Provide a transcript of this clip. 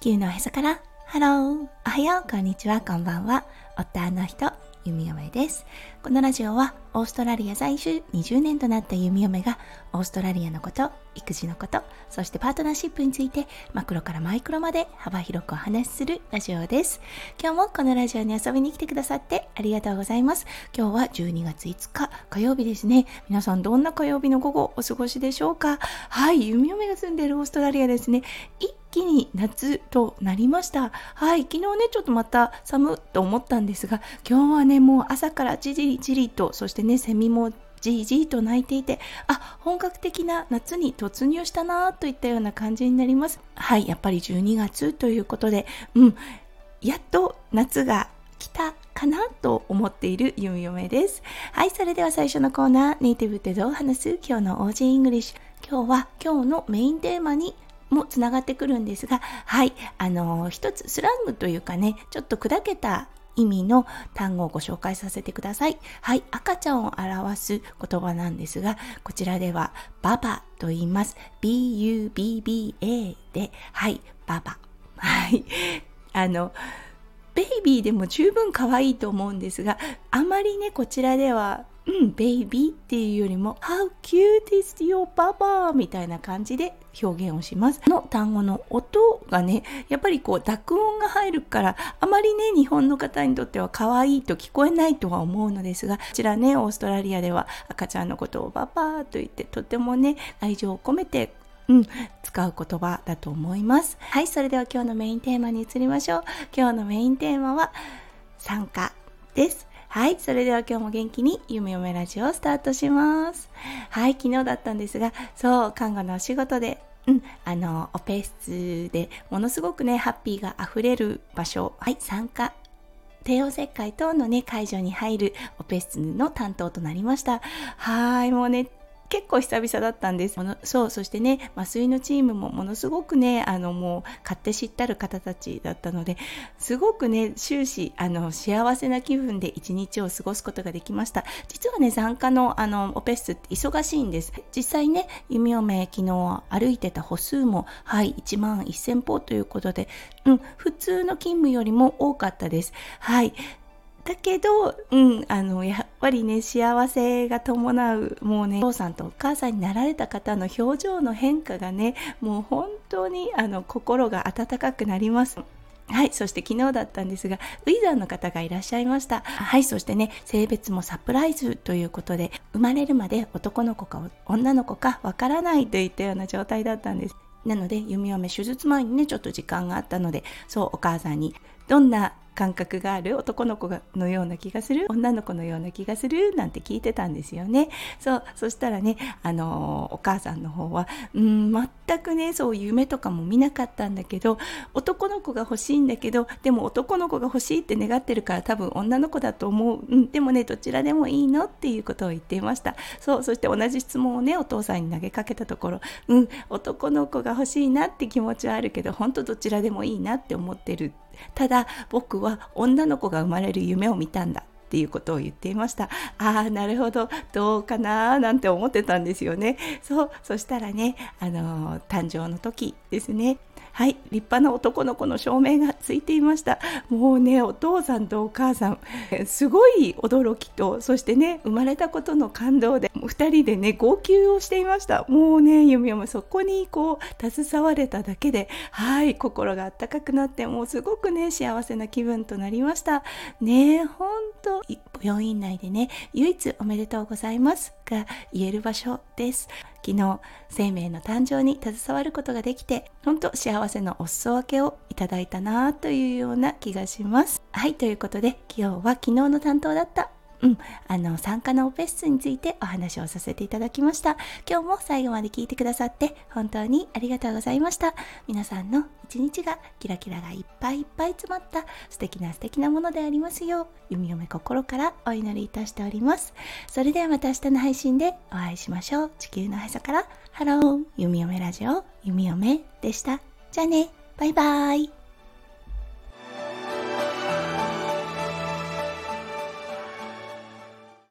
地球のへそから。ハローおはよう。こんにちは。こんばんは。夫の人弓嫁です。このラジオはオーストラリア在住20年となった弓嫁がオーストラリアのこと育児のことそしてパートナーシップについてマクロからマイクロまで幅広くお話しするラジオです。今日もこのラジオに遊びに来てくださってありがとうございます。今日は12月5日火曜日ですね。皆さんどんな火曜日の午後お過ごしでしょうか？はい弓嫁が住んでいるオーストラリアですね。一気に夏となりました。はい、昨日ね、ちょっとまた寒っと思ったんですが、今日はね、もう朝からじりじりと、そしてね、セミもじいじいと鳴いていて、あ、本格的な夏に突入したなといったような感じになります。はい、やっぱり12月ということで、うん、やっと夏が来たかなと思っているゆみよめです。はい、それでは最初のコーナー、ネイティブってどう話す？今日の Aussie English。今日は今日のメインテーマにもつながってくるんですが、はい、あの一つスラングというかね、ちょっと砕けた意味の単語をご紹介させてください。はい、赤ちゃんを表す言葉なんですが、こちらでは bubba と言います。B-U-B-B-A で、はい、 bubba。はい、あの、ベイビーでも十分可愛いと思うんですが、あまりね、こちらではうん、ベイビーっていうよりも How cute is your papa? みたいな感じで表現をします。の単語の音がね、やっぱりこう濁音が入るから、あまりね、日本の方にとっては可愛いと聞こえないとは思うのですが、こちらね、オーストラリアでは赤ちゃんのことをパパと言って、とてもね、愛情を込めてうん、使う言葉だと思います。はい、それでは今日のメインテーマに移りましょう。今日のメインテーマは参加です。はい、それでは今日も元気に夢嫁ラジオをスタートします。はい、昨日だったんですが、そう、看護のお仕事でうん、あの、オペ室でものすごくね、ハッピーが溢れる場所、はい、参加帝王切開等のね、会場に入るオペ室の担当となりました。はい、もうね、結構久々だったんです。そうそしてね麻酔のチームもものすごくねあのもう勝手知ったる方たちだったのですごくね終始あの幸せな気分で一日を過ごすことができました。実はね産科のあのオペ室って忙しいんです。実際ね弓嫁昨日歩いてた歩数もはい1万1000歩ということで、うん、普通の勤務よりも多かったです。はい。だけど、うん、あの、やぱりね、幸せが伴う、もうね、お父さんとお母さんになられた方の表情の変化がね、もう本当に、あの、心が温かくなります。はい。そして昨日だったんですが、ウィザーの方がいらっしゃいました。はい。そしてね、性別もサプライズということで、生まれるまで男の子か女の子かわからないといったような状態だったんです。なので、弓嫁手術前にね、ちょっと時間があったので、そう、お母さんに、どんな感覚がある男の子のような気がする女の子のような気がするなんて聞いてたんですよね。そうそしたらねあのお母さんの方はうん全くねそう夢とかも見なかったんだけど男の子が欲しいんだけどでも男の子が欲しいって願ってるから多分女の子だと思う、うん、でもねどちらでもいいのっていうことを言っていました。そうそして同じ質問をねお父さんに投げかけたところうん男の子が欲しいなって気持ちはあるけど本当どちらでもいいなって思ってるってただ僕は女の子が生まれる夢を見たんだっていうことを言っていました。ああなるほど。どうかななんて思ってたんですよね。そうそしたらねあの誕生の時ですね。はい立派な男の子の証明がついていました。もうねお父さんとお母さんすごい驚きとそしてね生まれたことの感動で2人でね号泣をしていました。もうねゆみもそこにこう携われただけではい心があったかくなってもうすごくね幸せな気分となりました。ね本当病院内でね唯一おめでとうございますが言える場所です。昨日生命の誕生に携わることができて本当幸せのお裾分けをいただいたなというような気がします。はいということで今日は昨日の担当だったうん、あの参加のオペ室についてお話をさせていただきました。今日も最後まで聞いてくださって本当にありがとうございました。皆さんの一日がキラキラがいっぱいいっぱい詰まった素敵な素敵なものでありますよう弓嫁心からお祈りいたしております。それではまた明日の配信でお会いしましょう。地球のへそからハロー。弓嫁ラジオ弓嫁でした。じゃあね。バイバーイ。